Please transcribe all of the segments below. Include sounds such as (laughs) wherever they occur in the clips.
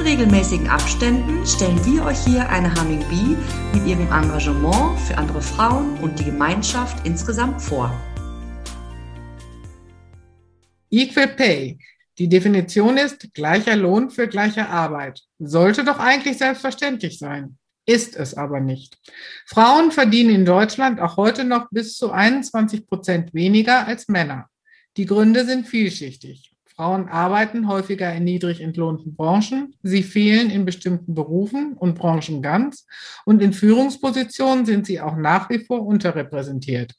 In regelmäßigen Abständen stellen wir euch hier eine Humming Bee mit ihrem Engagement für andere Frauen und die Gemeinschaft insgesamt vor. Equal Pay. Die Definition ist gleicher Lohn für gleiche Arbeit. Sollte doch eigentlich selbstverständlich sein. Ist es aber nicht. Frauen verdienen in Deutschland auch heute noch bis zu 21 Prozent weniger als Männer. Die Gründe sind vielschichtig. Frauen arbeiten häufiger in niedrig entlohnten Branchen, sie fehlen in bestimmten Berufen und Branchen ganz und in Führungspositionen sind sie auch nach wie vor unterrepräsentiert.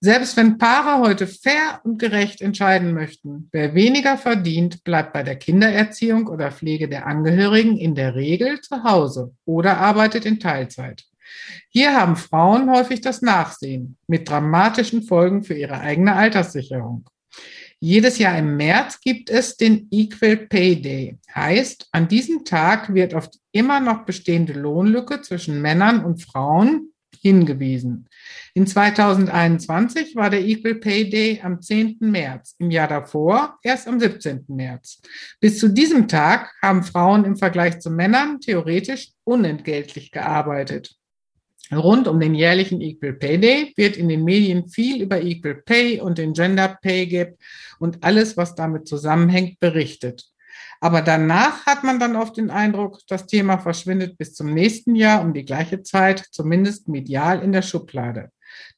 Selbst wenn Paare heute fair und gerecht entscheiden möchten, wer weniger verdient, bleibt bei der Kindererziehung oder Pflege der Angehörigen in der Regel zu Hause oder arbeitet in Teilzeit. Hier haben Frauen häufig das Nachsehen mit dramatischen Folgen für ihre eigene Alterssicherung. Jedes Jahr im März gibt es den Equal Pay Day. Heißt, an diesem Tag wird auf die immer noch bestehende Lohnlücke zwischen Männern und Frauen hingewiesen. In 2021 war der Equal Pay Day am 10. März, im Jahr davor erst am 17. März. Bis zu diesem Tag haben Frauen im Vergleich zu Männern theoretisch unentgeltlich gearbeitet. Rund um den jährlichen Equal Pay Day wird in den Medien viel über Equal Pay und den Gender Pay Gap und alles, was damit zusammenhängt, berichtet. Aber danach hat man dann oft den Eindruck, das Thema verschwindet bis zum nächsten Jahr um die gleiche Zeit, zumindest medial in der Schublade.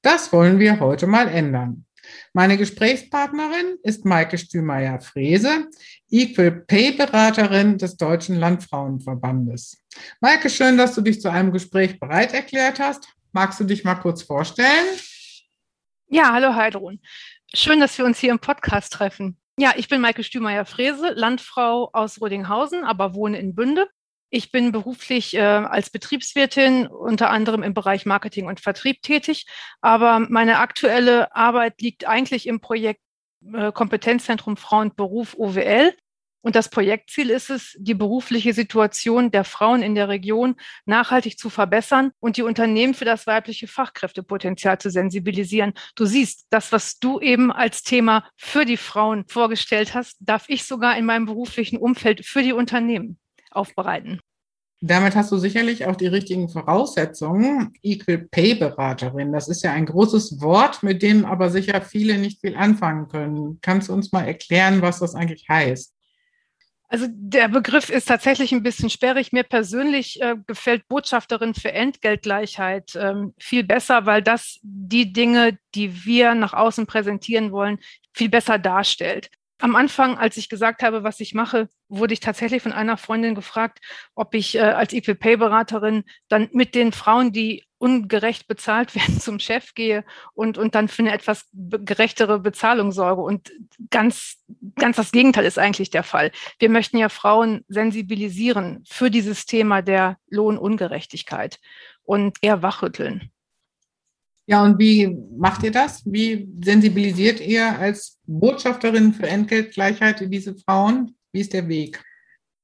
Das wollen wir heute mal ändern. Meine Gesprächspartnerin ist Maike Stümeier-Frese, Equal Pay Beraterin des Deutschen Landfrauenverbandes. Maike, schön, dass du dich zu einem Gespräch bereit erklärt hast. Magst du dich mal kurz vorstellen? Ja, hallo Heidrun. Schön, dass wir uns hier im Podcast treffen. Ja, ich bin Maike Stümeier-Frese, Landfrau aus Rodinghausen, aber wohne in Bünde. Ich bin beruflich äh, als Betriebswirtin unter anderem im Bereich Marketing und Vertrieb tätig, aber meine aktuelle Arbeit liegt eigentlich im Projekt äh, Kompetenzzentrum Frau und Beruf OWL. Und das Projektziel ist es, die berufliche Situation der Frauen in der Region nachhaltig zu verbessern und die Unternehmen für das weibliche Fachkräftepotenzial zu sensibilisieren. Du siehst, das, was du eben als Thema für die Frauen vorgestellt hast, darf ich sogar in meinem beruflichen Umfeld für die Unternehmen aufbereiten. Damit hast du sicherlich auch die richtigen Voraussetzungen. Equal Pay Beraterin, das ist ja ein großes Wort, mit dem aber sicher viele nicht viel anfangen können. Kannst du uns mal erklären, was das eigentlich heißt? Also der Begriff ist tatsächlich ein bisschen sperrig. Mir persönlich äh, gefällt Botschafterin für Entgeltgleichheit ähm, viel besser, weil das die Dinge, die wir nach außen präsentieren wollen, viel besser darstellt. Am Anfang, als ich gesagt habe, was ich mache, wurde ich tatsächlich von einer Freundin gefragt, ob ich äh, als Equal Pay Beraterin dann mit den Frauen, die ungerecht bezahlt (laughs) werden, zum Chef gehe und, und dann für eine etwas gerechtere Bezahlung sorge. Und ganz, ganz das Gegenteil ist eigentlich der Fall. Wir möchten ja Frauen sensibilisieren für dieses Thema der Lohnungerechtigkeit und eher wachrütteln. Ja, und wie macht ihr das? Wie sensibilisiert ihr als Botschafterin für Entgeltgleichheit diese Frauen? Wie ist der Weg?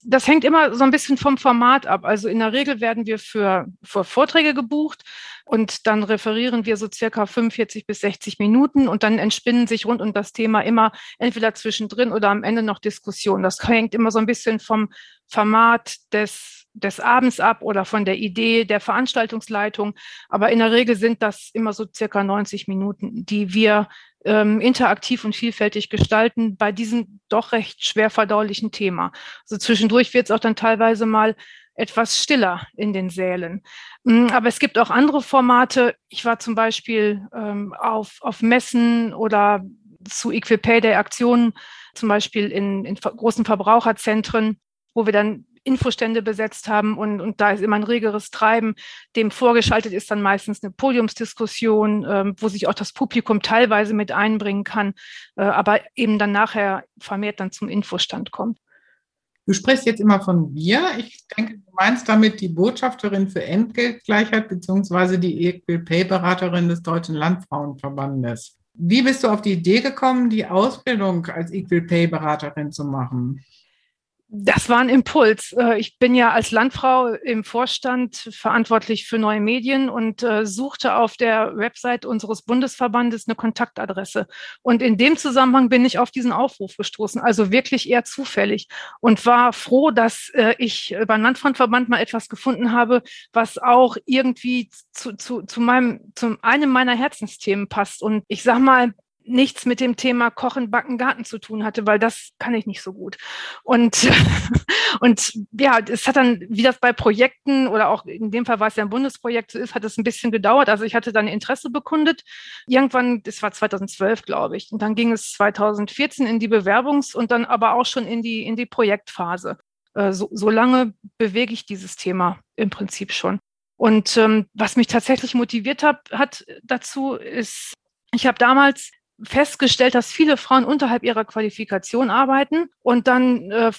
Das hängt immer so ein bisschen vom Format ab. Also in der Regel werden wir für, für Vorträge gebucht und dann referieren wir so circa 45 bis 60 Minuten und dann entspinnen sich rund um das Thema immer entweder zwischendrin oder am Ende noch Diskussionen. Das hängt immer so ein bisschen vom Format des des Abends ab oder von der Idee der Veranstaltungsleitung. Aber in der Regel sind das immer so circa 90 Minuten, die wir ähm, interaktiv und vielfältig gestalten bei diesem doch recht schwer verdaulichen Thema. Also zwischendurch wird es auch dann teilweise mal etwas stiller in den Sälen. Mm, aber es gibt auch andere Formate. Ich war zum Beispiel ähm, auf, auf Messen oder zu Equipay der Aktionen, zum Beispiel in, in großen Verbraucherzentren, wo wir dann Infostände besetzt haben und, und da ist immer ein regeres Treiben. Dem vorgeschaltet ist dann meistens eine Podiumsdiskussion, ähm, wo sich auch das Publikum teilweise mit einbringen kann, äh, aber eben dann nachher vermehrt dann zum Infostand kommt. Du sprichst jetzt immer von wir. Ich denke, du meinst damit die Botschafterin für Entgeltgleichheit beziehungsweise die Equal Pay Beraterin des Deutschen Landfrauenverbandes. Wie bist du auf die Idee gekommen, die Ausbildung als Equal Pay Beraterin zu machen? Das war ein Impuls. Äh, ich bin ja als Landfrau im Vorstand verantwortlich für neue Medien und äh, suchte auf der Website unseres Bundesverbandes eine Kontaktadresse. Und in dem Zusammenhang bin ich auf diesen Aufruf gestoßen, also wirklich eher zufällig und war froh, dass äh, ich beim Landfrauenverband mal etwas gefunden habe, was auch irgendwie zu, zu, zu meinem, zu einem meiner Herzensthemen passt. Und ich sag mal, nichts mit dem Thema Kochen, Backen, Garten zu tun hatte, weil das kann ich nicht so gut. Und, (laughs) und ja, es hat dann, wie das bei Projekten oder auch in dem Fall war es ja ein Bundesprojekt so ist, hat es ein bisschen gedauert. Also ich hatte dann Interesse bekundet. Irgendwann, das war 2012, glaube ich. Und dann ging es 2014 in die Bewerbungs- und dann aber auch schon in die, in die Projektphase. Äh, so, so lange bewege ich dieses Thema im Prinzip schon. Und ähm, was mich tatsächlich motiviert hat, hat dazu, ist, ich habe damals festgestellt, dass viele Frauen unterhalb ihrer Qualifikation arbeiten und dann äh,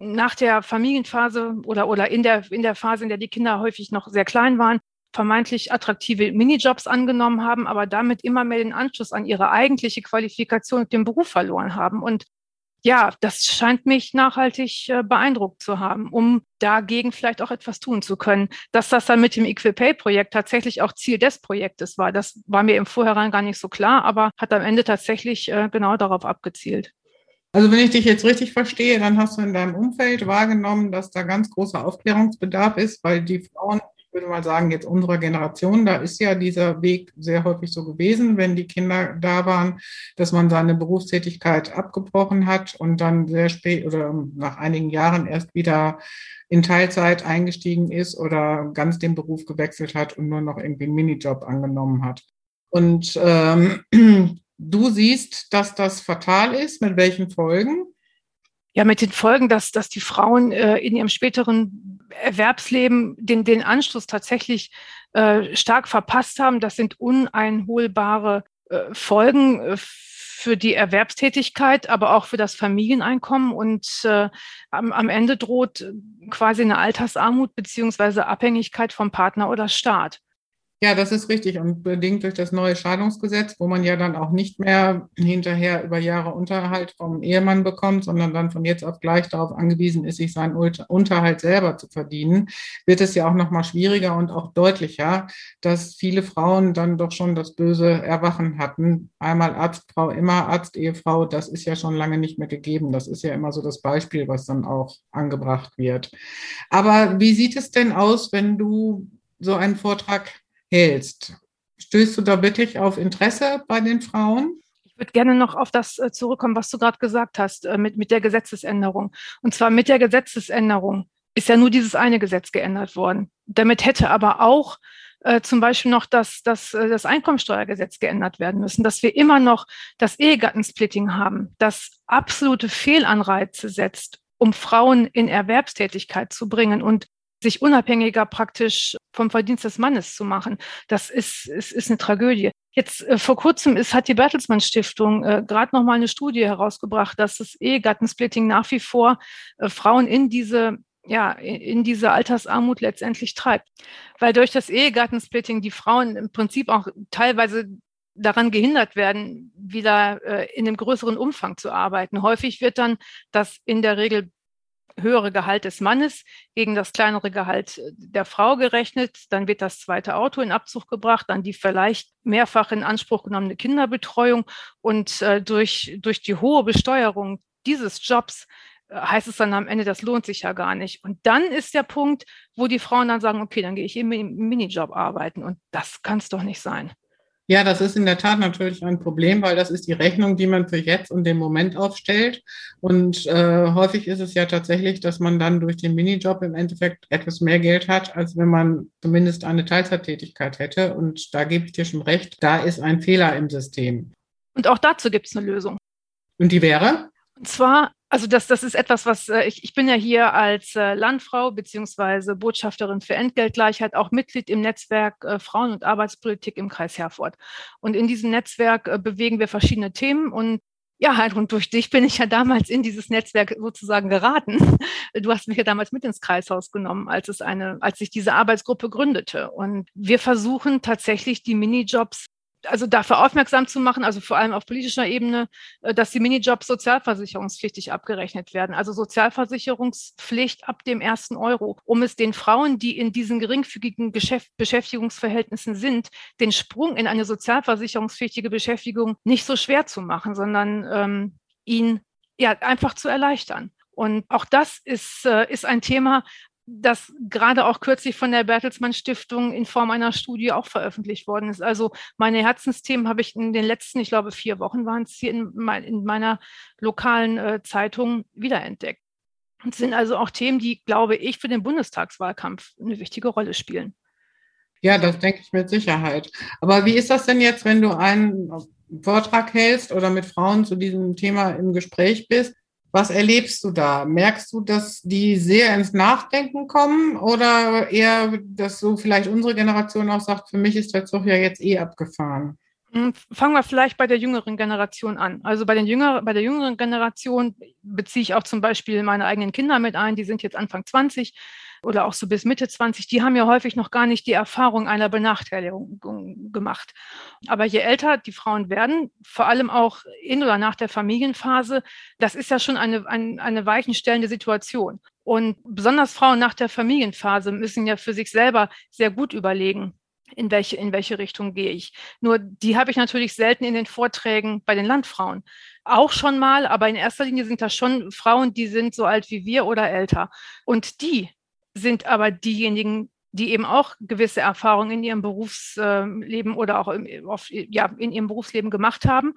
nach der Familienphase oder, oder in, der, in der Phase, in der die Kinder häufig noch sehr klein waren, vermeintlich attraktive Minijobs angenommen haben, aber damit immer mehr den Anschluss an ihre eigentliche Qualifikation und den Beruf verloren haben. Und ja, das scheint mich nachhaltig äh, beeindruckt zu haben, um dagegen vielleicht auch etwas tun zu können. Dass das dann mit dem Equipay-Projekt tatsächlich auch Ziel des Projektes war, das war mir im Vorhinein gar nicht so klar, aber hat am Ende tatsächlich äh, genau darauf abgezielt. Also wenn ich dich jetzt richtig verstehe, dann hast du in deinem Umfeld wahrgenommen, dass da ganz großer Aufklärungsbedarf ist, weil die Frauen würde mal sagen, jetzt unserer Generation, da ist ja dieser Weg sehr häufig so gewesen, wenn die Kinder da waren, dass man seine Berufstätigkeit abgebrochen hat und dann sehr spät oder nach einigen Jahren erst wieder in Teilzeit eingestiegen ist oder ganz den Beruf gewechselt hat und nur noch irgendwie einen Minijob angenommen hat. Und ähm, (clears throat) du siehst, dass das fatal ist, mit welchen Folgen? Ja, mit den Folgen, dass, dass die Frauen äh, in ihrem späteren Erwerbsleben den, den Anschluss tatsächlich äh, stark verpasst haben. Das sind uneinholbare äh, Folgen äh, für die Erwerbstätigkeit, aber auch für das Familieneinkommen. Und äh, am, am Ende droht quasi eine Altersarmut beziehungsweise Abhängigkeit vom Partner oder Staat. Ja, das ist richtig. Und bedingt durch das neue Scheidungsgesetz, wo man ja dann auch nicht mehr hinterher über Jahre Unterhalt vom Ehemann bekommt, sondern dann von jetzt auf gleich darauf angewiesen ist, sich seinen Unterhalt selber zu verdienen, wird es ja auch nochmal schwieriger und auch deutlicher, dass viele Frauen dann doch schon das böse Erwachen hatten. Einmal Arzt, Frau, immer Arzt, Ehefrau, das ist ja schon lange nicht mehr gegeben. Das ist ja immer so das Beispiel, was dann auch angebracht wird. Aber wie sieht es denn aus, wenn du so einen Vortrag hältst. Stößt du da wirklich auf Interesse bei den Frauen? Ich würde gerne noch auf das äh, zurückkommen, was du gerade gesagt hast, äh, mit, mit der Gesetzesänderung. Und zwar mit der Gesetzesänderung ist ja nur dieses eine Gesetz geändert worden. Damit hätte aber auch äh, zum Beispiel noch das, das, äh, das Einkommensteuergesetz geändert werden müssen, dass wir immer noch das Ehegattensplitting haben, das absolute Fehlanreize setzt, um Frauen in Erwerbstätigkeit zu bringen und sich unabhängiger praktisch vom Verdienst des Mannes zu machen. Das ist, ist, ist eine Tragödie. Jetzt äh, vor kurzem ist, hat die Bertelsmann Stiftung äh, gerade noch mal eine Studie herausgebracht, dass das Ehegattensplitting nach wie vor äh, Frauen in diese ja, in diese Altersarmut letztendlich treibt. Weil durch das Ehegattensplitting die Frauen im Prinzip auch teilweise daran gehindert werden, wieder äh, in einem größeren Umfang zu arbeiten. Häufig wird dann das in der Regel höhere Gehalt des Mannes gegen das kleinere Gehalt der Frau gerechnet. Dann wird das zweite Auto in Abzug gebracht, dann die vielleicht mehrfach in Anspruch genommene Kinderbetreuung. Und äh, durch, durch die hohe Besteuerung dieses Jobs äh, heißt es dann am Ende, das lohnt sich ja gar nicht. Und dann ist der Punkt, wo die Frauen dann sagen, okay, dann gehe ich im Minijob arbeiten. Und das kann es doch nicht sein. Ja, das ist in der Tat natürlich ein Problem, weil das ist die Rechnung, die man für jetzt und den Moment aufstellt. Und äh, häufig ist es ja tatsächlich, dass man dann durch den Minijob im Endeffekt etwas mehr Geld hat, als wenn man zumindest eine Teilzeittätigkeit hätte. Und da gebe ich dir schon recht, da ist ein Fehler im System. Und auch dazu gibt es eine Lösung. Und die wäre? Und zwar also das, das ist etwas, was äh, ich, ich bin ja hier als äh, Landfrau beziehungsweise Botschafterin für Entgeltgleichheit auch Mitglied im Netzwerk äh, Frauen- und Arbeitspolitik im Kreis Herford. Und in diesem Netzwerk äh, bewegen wir verschiedene Themen und Ja, halt, und durch dich bin ich ja damals in dieses Netzwerk sozusagen geraten. (laughs) Du hast mich ja damals mit ins Kreishaus genommen, als es eine, als sich diese Arbeitsgruppe gründete. Und wir versuchen tatsächlich die Minijobs also dafür aufmerksam zu machen, also vor allem auf politischer Ebene, äh, dass die Minijobs sozialversicherungspflichtig abgerechnet werden. Also Sozialversicherungspflicht ab dem ersten Euro, um es den Frauen, die in diesen geringfügigen Geschäft Beschäftigungsverhältnissen sind, den Sprung in eine sozialversicherungspflichtige Beschäftigung nicht so schwer zu machen, sondern ähm, ihn ja einfach zu erleichtern. Und auch das ist, äh, ist ein Thema, das gerade auch kürzlich von der Bertelsmann Stiftung in Form einer Studie auch veröffentlicht worden ist. Also meine Herzensthemen habe ich in den letzten, ich glaube, vier Wochen waren es hier in, mein, in meiner lokalen äh, Zeitung wiederentdeckt. Und sind also auch Themen, die, glaube ich, für den Bundestagswahlkampf eine wichtige Rolle spielen. Ja, das denke ich mit Sicherheit. Aber wie ist das denn jetzt, wenn du einen Vortrag hältst oder mit Frauen zu diesem Thema im Gespräch bist? Was erlebst du da? Merkst du, dass die sehr ins Nachdenken kommen oder eher, dass so vielleicht unsere Generation auch sagt, für mich ist der Zug ja jetzt eh abgefahren? Hm, fangen wir vielleicht bei der jüngeren Generation an. Also bei, den jünger, bei der jüngeren Generation beziehe ich auch zum Beispiel meine eigenen Kinder mit ein, die sind jetzt Anfang 20 oder auch so bis Mitte 20, die haben ja häufig noch gar nicht die Erfahrung einer Benachteiligung gemacht. Aber je älter die Frauen werden, vor allem auch in oder nach der Familienphase, das ist ja schon eine, eine, eine weichenstellende Situation. Und besonders Frauen nach der Familienphase müssen ja für sich selber sehr gut überlegen, in welche, in welche Richtung gehe ich. Nur die habe ich natürlich selten in den Vorträgen bei den Landfrauen. Auch schon mal, aber in erster Linie sind das schon Frauen, die sind so alt wie wir oder älter. Und die sind aber diejenigen, die eben auch gewisse Erfahrungen in ihrem Berufsleben oder auch im, ja, in ihrem Berufsleben gemacht haben.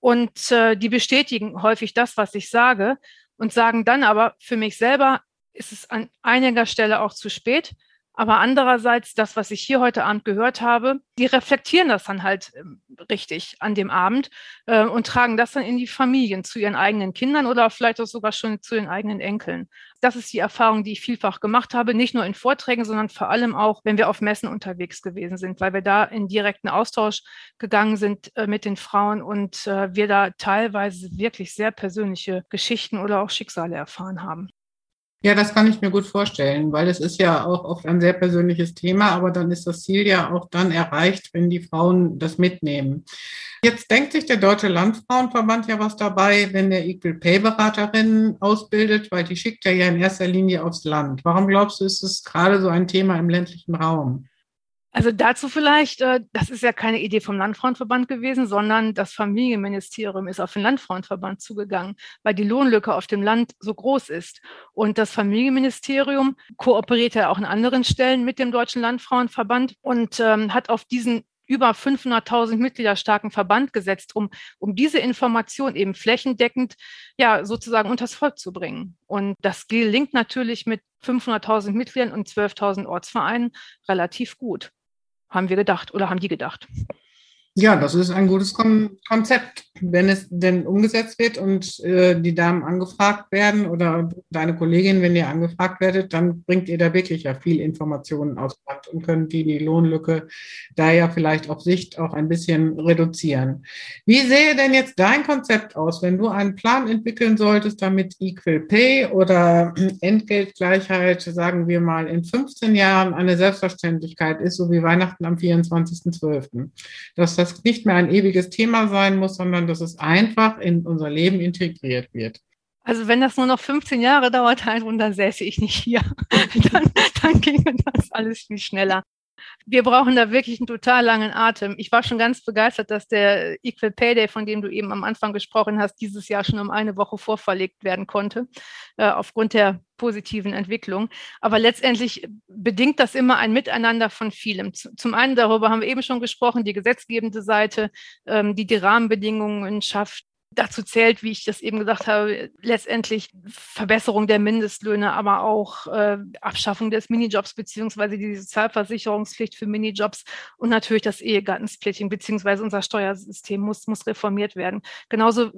Und äh, die bestätigen häufig das, was ich sage und sagen dann aber, für mich selber ist es an einiger Stelle auch zu spät. Aber andererseits, das, was ich hier heute Abend gehört habe, die reflektieren das dann halt ähm, richtig an dem Abend äh, und tragen das dann in die Familien zu ihren eigenen Kindern oder vielleicht auch sogar schon zu den eigenen Enkeln. Das ist die Erfahrung, die ich vielfach gemacht habe, nicht nur in Vorträgen, sondern vor allem auch, wenn wir auf Messen unterwegs gewesen sind, weil wir da in direkten Austausch gegangen sind äh, mit den Frauen und äh, wir da teilweise wirklich sehr persönliche Geschichten oder auch Schicksale erfahren haben. Ja, das kann ich mir gut vorstellen, weil es ist ja auch oft ein sehr persönliches Thema, aber dann ist das Ziel ja auch dann erreicht, wenn die Frauen das mitnehmen. Jetzt denkt sich der Deutsche Landfrauenverband ja was dabei, wenn der Equal Pay Beraterinnen ausbildet, weil die schickt er ja in erster Linie aufs Land. Warum glaubst du, ist es gerade so ein Thema im ländlichen Raum? Also dazu vielleicht, äh, das ist ja keine Idee vom Landfrauenverband gewesen, sondern das Familienministerium ist auf den Landfrauenverband zugegangen, weil die Lohnlücke auf dem Land so groß ist. Und das Familienministerium kooperiert ja auch an anderen Stellen mit dem Deutschen Landfrauenverband und ähm, hat auf diesen über 500.000 Mitglieder starken Verband gesetzt, um, um diese Information eben flächendeckend ja sozusagen unters Volk zu bringen. Und das gelingt natürlich mit 500.000 Mitgliedern und 12.000 Ortsvereinen relativ gut haben wir gedacht oder haben die gedacht. Ja, das ist ein gutes Kon Konzept. Wenn es denn umgesetzt wird und äh, die Damen angefragt werden oder deine Kollegin, wenn ihr angefragt werdet, dann bringt ihr da wirklich ja viel Informationen aus und könnt die, die Lohnlücke da ja vielleicht auf Sicht auch ein bisschen reduzieren. Wie sähe denn jetzt dein Konzept aus, wenn du einen Plan entwickeln solltest, damit Equal Pay oder Entgeltgleichheit, sagen wir mal, in 15 Jahren eine Selbstverständlichkeit ist, so wie Weihnachten am 24.12. Dass das das nicht mehr ein ewiges Thema sein muss, sondern dass es einfach in unser Leben integriert wird. Also wenn das nur noch 15 Jahre dauert, dann säße ich nicht hier. (laughs) dann, dann ginge das alles viel schneller. Wir brauchen da wirklich einen total langen Atem. Ich war schon ganz begeistert, dass der Equal Pay Day, von dem du eben am Anfang gesprochen hast, dieses Jahr schon um eine Woche vorverlegt werden konnte, äh, aufgrund der positiven Entwicklung. Aber letztendlich bedingt das immer ein Miteinander von vielem. Zum einen, darüber haben wir eben schon gesprochen, die gesetzgebende Seite, ähm, die die Rahmenbedingungen schafft, Dazu zählt, wie ich das eben gesagt habe, letztendlich Verbesserung der Mindestlöhne, aber auch äh, Abschaffung des Minijobs beziehungsweise die Sozialversicherungspflicht für Minijobs und natürlich das Ehegattensplitting beziehungsweise unser Steuersystem muss, muss reformiert werden. Genauso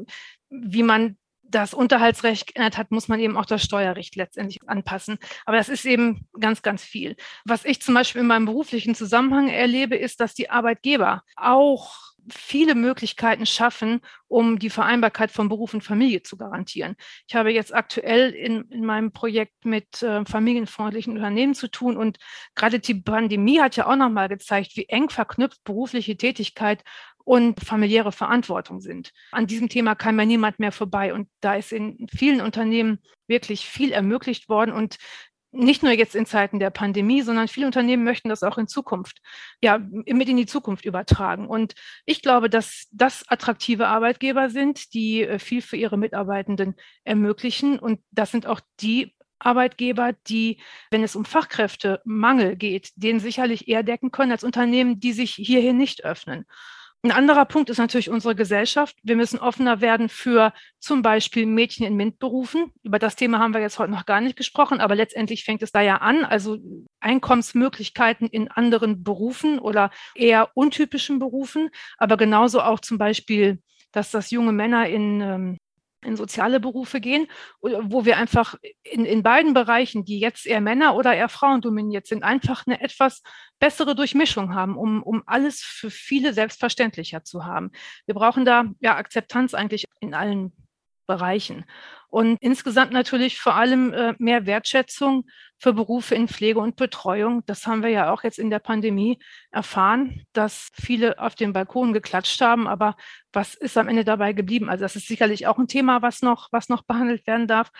wie man das Unterhaltsrecht geändert hat, muss man eben auch das Steuerrecht letztendlich anpassen. Aber das ist eben ganz, ganz viel. Was ich zum Beispiel in meinem beruflichen Zusammenhang erlebe, ist, dass die Arbeitgeber auch viele Möglichkeiten schaffen, um die Vereinbarkeit von Beruf und Familie zu garantieren. Ich habe jetzt aktuell in, in meinem Projekt mit äh, familienfreundlichen Unternehmen zu tun und gerade die Pandemie hat ja auch nochmal gezeigt, wie eng verknüpft berufliche Tätigkeit und familiäre Verantwortung sind. An diesem Thema kann mir niemand mehr vorbei. Und da ist in vielen Unternehmen wirklich viel ermöglicht worden. Und nicht nur jetzt in Zeiten der Pandemie, sondern viele Unternehmen möchten das auch in Zukunft, ja, mit in die Zukunft übertragen. Und ich glaube, dass das attraktive Arbeitgeber sind, die äh, viel für ihre Mitarbeitenden ermöglichen. Und das sind auch die Arbeitgeber, die, wenn es um Fachkräftemangel geht, den sicherlich eher decken können als Unternehmen, die sich hierhin nicht öffnen. Ein anderer Punkt ist natürlich unsere Gesellschaft. Wir müssen offener werden für zum Beispiel Mädchen in MINT-Berufen. Über das Thema haben wir jetzt heute noch gar nicht gesprochen, aber letztendlich fängt es da ja an. Also Einkommensmöglichkeiten in anderen Berufen oder eher untypischen Berufen, aber genauso auch zum Beispiel, dass das junge Männer in ähm, in soziale Berufe gehen, wo wir einfach in, in beiden Bereichen, die jetzt eher Männer oder eher Frauen dominiert sind, einfach eine etwas bessere Durchmischung haben, um, um alles für viele selbstverständlicher zu haben. Wir brauchen da ja Akzeptanz eigentlich in allen Bereichen. Und insgesamt natürlich vor allem äh, mehr Wertschätzung für Berufe in Pflege und Betreuung. Das haben wir ja auch jetzt in der Pandemie erfahren, dass viele auf dem Balkon geklatscht haben. Aber was ist am Ende dabei geblieben? Also das ist sicherlich auch ein Thema, was noch, was noch behandelt werden darf.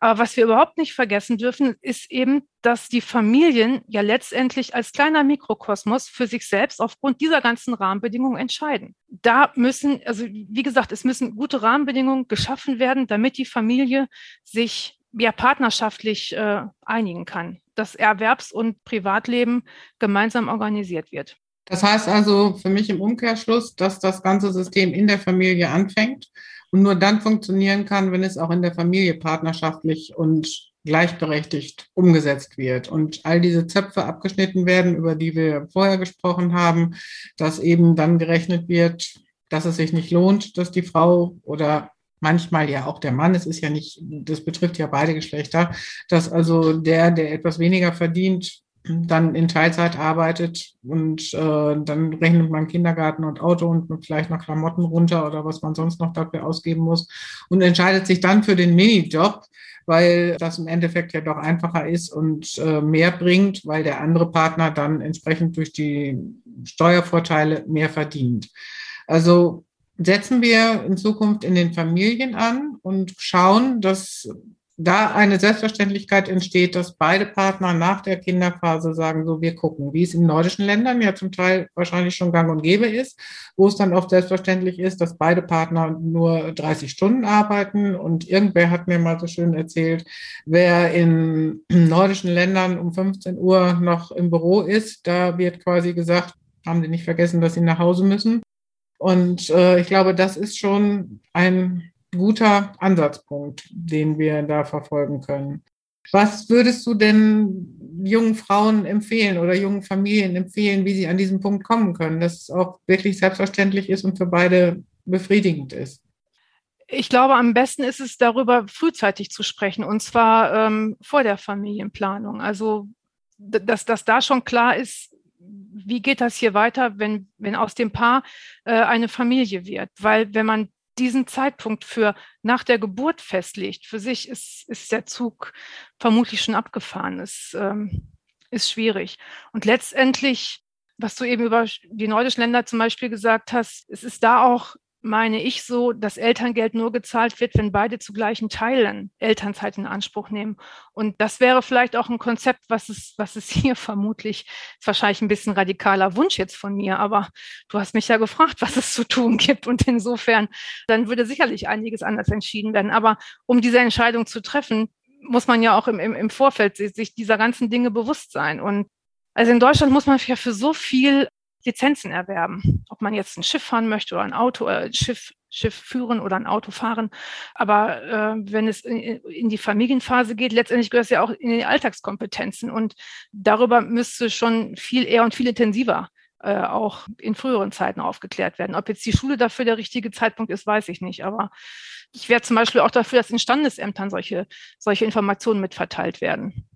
Aber was wir überhaupt nicht vergessen dürfen, ist eben, dass die Familien ja letztendlich als kleiner Mikrokosmos für sich selbst aufgrund dieser ganzen Rahmenbedingungen entscheiden. Da müssen, also wie gesagt, es müssen gute Rahmenbedingungen geschaffen werden, damit die Familie sich ja partnerschaftlich äh, einigen kann, dass Erwerbs- und Privatleben gemeinsam organisiert wird. Das heißt also für mich im Umkehrschluss, dass das ganze System in der Familie anfängt und nur dann funktionieren kann, wenn es auch in der Familie partnerschaftlich und gleichberechtigt umgesetzt wird und all diese Zöpfe abgeschnitten werden, über die wir vorher gesprochen haben, dass eben dann gerechnet wird, dass es sich nicht lohnt, dass die Frau oder manchmal ja auch der Mann, es ist ja nicht, das betrifft ja beide Geschlechter, dass also der, der etwas weniger verdient, dann in Teilzeit arbeitet und äh, dann rechnet man Kindergarten und Auto und vielleicht noch Klamotten runter oder was man sonst noch dafür ausgeben muss und entscheidet sich dann für den Minijob, weil das im Endeffekt ja doch einfacher ist und äh, mehr bringt, weil der andere Partner dann entsprechend durch die Steuervorteile mehr verdient. Also setzen wir in Zukunft in den Familien an und schauen, dass da eine Selbstverständlichkeit entsteht, dass beide Partner nach der Kinderphase sagen, so wir gucken, wie es in nordischen Ländern ja zum Teil wahrscheinlich schon gang und gäbe ist, wo es dann oft selbstverständlich ist, dass beide Partner nur 30 Stunden arbeiten. Und irgendwer hat mir mal so schön erzählt, wer in nordischen Ländern um 15 Uhr noch im Büro ist, da wird quasi gesagt, haben Sie nicht vergessen, dass Sie nach Hause müssen. Und äh, ich glaube, das ist schon ein guter Ansatzpunkt, den wir da verfolgen können. Was würdest du denn jungen Frauen empfehlen oder jungen Familien empfehlen, wie sie an diesen Punkt kommen können, dass es auch wirklich selbstverständlich ist und für beide befriedigend ist? Ich glaube, am besten ist es darüber frühzeitig zu sprechen und zwar ähm, vor der Familienplanung. Also, dass, dass da schon klar ist, wie geht das hier weiter, wenn, wenn aus dem Paar äh, eine Familie wird? Weil wenn man diesen Zeitpunkt für nach der Geburt festlegt, für sich ist, ist der Zug vermutlich schon abgefahren, ist, ähm, ist schwierig. Und letztendlich, was du eben über die nordischen Länder zum Beispiel gesagt hast, es ist da auch meine ich so, dass Elterngeld nur gezahlt wird, wenn beide zu gleichen Teilen Elternzeit in Anspruch nehmen. Und das wäre vielleicht auch ein Konzept, was es, was es (laughs) hier vermutlich, ist wahrscheinlich ein bisschen radikaler Wunsch jetzt von mir, aber du hast mich ja gefragt, was es zu tun gibt. Und insofern, dann würde sicherlich einiges anders entschieden werden. Aber um diese Entscheidung zu treffen, muss man ja auch im, im, im Vorfeld sich dieser ganzen Dinge bewusst sein. Und also in Deutschland muss man ja für so viel Lizenzen erwerben. Ob man jetzt ein Schiff fahren möchte oder ein Auto, äh, Schiff, Schiff führen oder ein Auto fahren. Aber äh, wenn es in, in, die Familienphase geht, letztendlich gehört es ja auch in die Alltagskompetenzen. Und darüber müsste schon viel eher und viel intensiver äh, auch in früheren Zeiten aufgeklärt werden. Ob jetzt die Schule dafür der richtige Zeitpunkt ist, weiß ich nicht. Aber ich wäre zum Beispiel auch dafür, dass in Standesämtern solche, solche Informationen mitverteilt werden.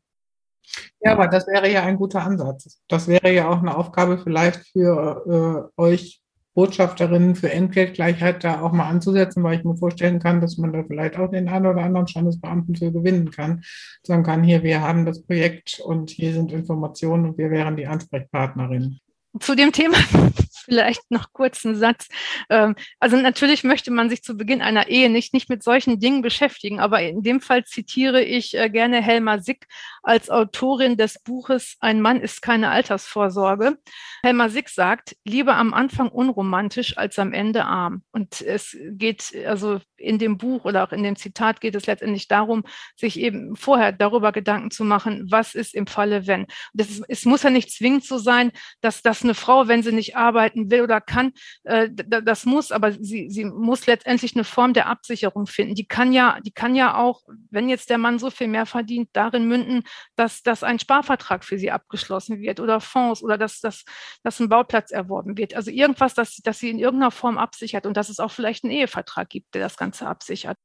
Ja, aber das wäre ja ein guter Ansatz. Das wäre ja auch eine Aufgabe vielleicht für äh, euch Botschafterinnen für Entgeltgleichheit da auch mal anzusetzen, weil ich mir vorstellen kann, dass man da vielleicht auch den einen oder anderen Standesbeamten für gewinnen kann. Sagen kann, hier, wir haben das Projekt und hier sind Informationen und wir wären die Ansprechpartnerin. Zu dem Thema (laughs) vielleicht noch kurz einen Satz. Ähm, also natürlich möchte man sich zu Beginn einer Ehe nicht, nicht mit solchen Dingen beschäftigen, aber in dem Fall zitiere ich äh, gerne Helma Sick als Autorin des Buches Ein Mann ist keine Altersvorsorge. Helma Sick sagt, lieber am Anfang unromantisch als am Ende arm. Und es geht also in dem Buch oder auch in dem Zitat geht es letztendlich darum, sich eben vorher darüber Gedanken zu machen, was ist im Falle, wenn. Das ist, es muss ja nicht zwingend so sein, dass, dass eine Frau, wenn sie nicht arbeiten will oder kann, äh, das muss, aber sie, sie muss letztendlich eine Form der Absicherung finden. Die kann ja, die kann ja auch, wenn jetzt der Mann so viel mehr verdient, darin münden, dass, dass ein Sparvertrag für sie abgeschlossen wird oder Fonds oder dass, dass, dass ein Bauplatz erworben wird. Also irgendwas, dass, dass sie in irgendeiner Form absichert und dass es auch vielleicht einen Ehevertrag gibt, der das Ganze absichert.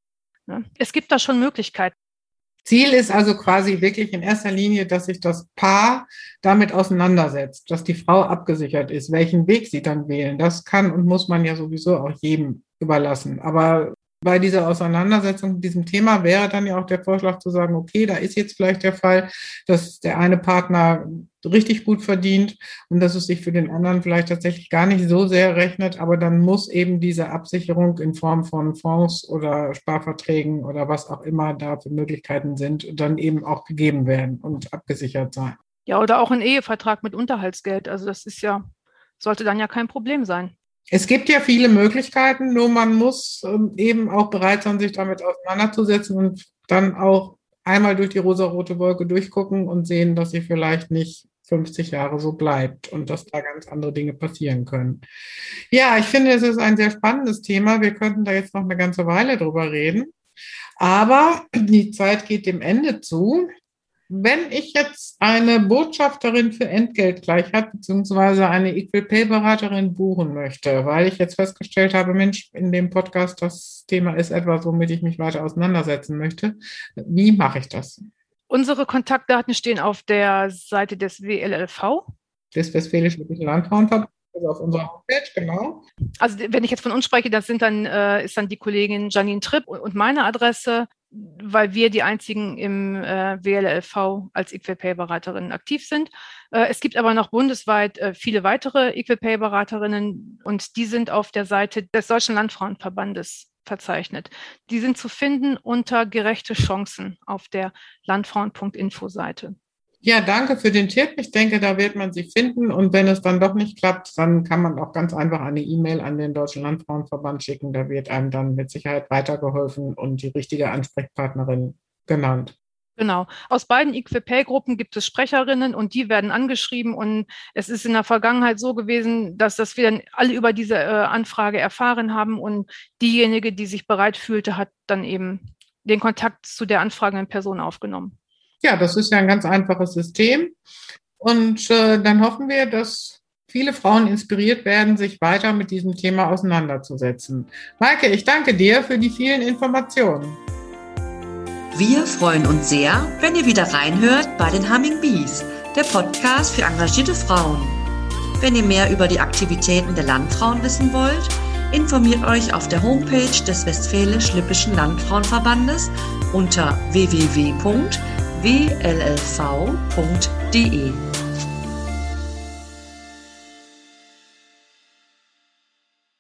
Ne? Es gibt da schon Möglichkeiten. Ziel ist also quasi wirklich in erster Linie, dass sich das Paar damit auseinandersetzt, dass die Frau abgesichert ist. Welchen Weg sie dann wählen, das kann und muss man ja sowieso auch jedem überlassen. Aber bei dieser Auseinandersetzung mit diesem Thema wäre dann ja auch der Vorschlag zu sagen, okay, da ist jetzt vielleicht der Fall, dass der eine Partner richtig gut verdient und dass es sich für den anderen vielleicht tatsächlich gar nicht so sehr rechnet, aber dann muss eben diese Absicherung in Form von Fonds oder Sparverträgen oder was auch immer da für Möglichkeiten sind, dann eben auch gegeben werden und abgesichert sein. Ja, oder auch ein Ehevertrag mit Unterhaltsgeld. Also das ist ja, sollte dann ja kein Problem sein. Es gibt ja viele Möglichkeiten, nur man muss ähm, eben auch bereit sein, sich damit auseinanderzusetzen und dann auch einmal durch die rosarote Wolke durchgucken und sehen, dass sie vielleicht nicht 50 Jahre so bleibt und dass da ganz andere Dinge passieren können. Ja, ich finde, es ist ein sehr spannendes Thema. Wir könnten da jetzt noch eine ganze Weile drüber reden. Aber die Zeit geht dem Ende zu. Wenn ich jetzt eine Botschafterin für Entgeltgleichheit beziehungsweise eine Equal Pay Beraterin buchen möchte, weil ich jetzt festgestellt habe, Mensch, in dem Podcast das Thema ist etwas, womit ich mich weiter auseinandersetzen möchte, wie mache ich das? Unsere Kontaktdaten stehen auf der Seite des WLLV. Des Westfälischen Landfrauenverbands. Also auf unserer Homepage, genau. Also wenn ich jetzt von uns spreche, das sind dann, äh, ist dann die Kollegin Janine Tripp und meine Adresse weil wir die einzigen im äh, WLLV als Equal-Pay-Beraterinnen aktiv sind. Äh, es gibt aber noch bundesweit äh, viele weitere Equal-Pay-Beraterinnen und die sind auf der Seite des Deutschen Landfrauenverbandes verzeichnet. Die sind zu finden unter gerechte Chancen auf der landfrauen.info-Seite. Ja, danke für den Tipp. Ich denke, da wird man sie finden. Und wenn es dann doch nicht klappt, dann kann man auch ganz einfach eine E-Mail an den Deutschen Landfrauenverband schicken. Da wird einem dann mit Sicherheit weitergeholfen und die richtige Ansprechpartnerin genannt. Genau. Aus beiden Equipay-Gruppen gibt es Sprecherinnen und die werden angeschrieben. Und es ist in der Vergangenheit so gewesen, dass, dass wir dann alle über diese äh, Anfrage erfahren haben und diejenige, die sich bereit fühlte, hat dann eben den Kontakt zu der anfragenden Person aufgenommen. Ja, das ist ja ein ganz einfaches System. Und äh, dann hoffen wir, dass viele Frauen inspiriert werden, sich weiter mit diesem Thema auseinanderzusetzen. Maike, ich danke dir für die vielen Informationen. Wir freuen uns sehr, wenn ihr wieder reinhört bei den Humming Bees, der Podcast für engagierte Frauen. Wenn ihr mehr über die Aktivitäten der Landfrauen wissen wollt, informiert euch auf der Homepage des Westfälisch-Lippischen Landfrauenverbandes unter www wllv.de